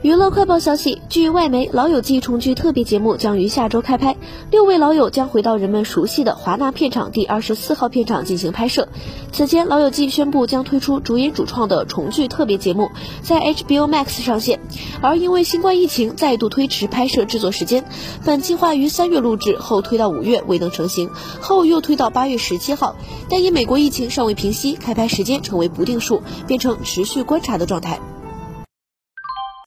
娱乐快报消息，据外媒，《老友记》重聚特别节目将于下周开拍，六位老友将回到人们熟悉的华纳片场第二十四号片场进行拍摄。此前，《老友记》宣布将推出主演主创的重聚特别节目，在 HBO Max 上线。而因为新冠疫情再度推迟拍摄制作时间，本计划于三月录制，后推到五月未能成型，后又推到八月十七号。但因美国疫情尚未平息，开拍时间成为不定数，变成持续观察的状态。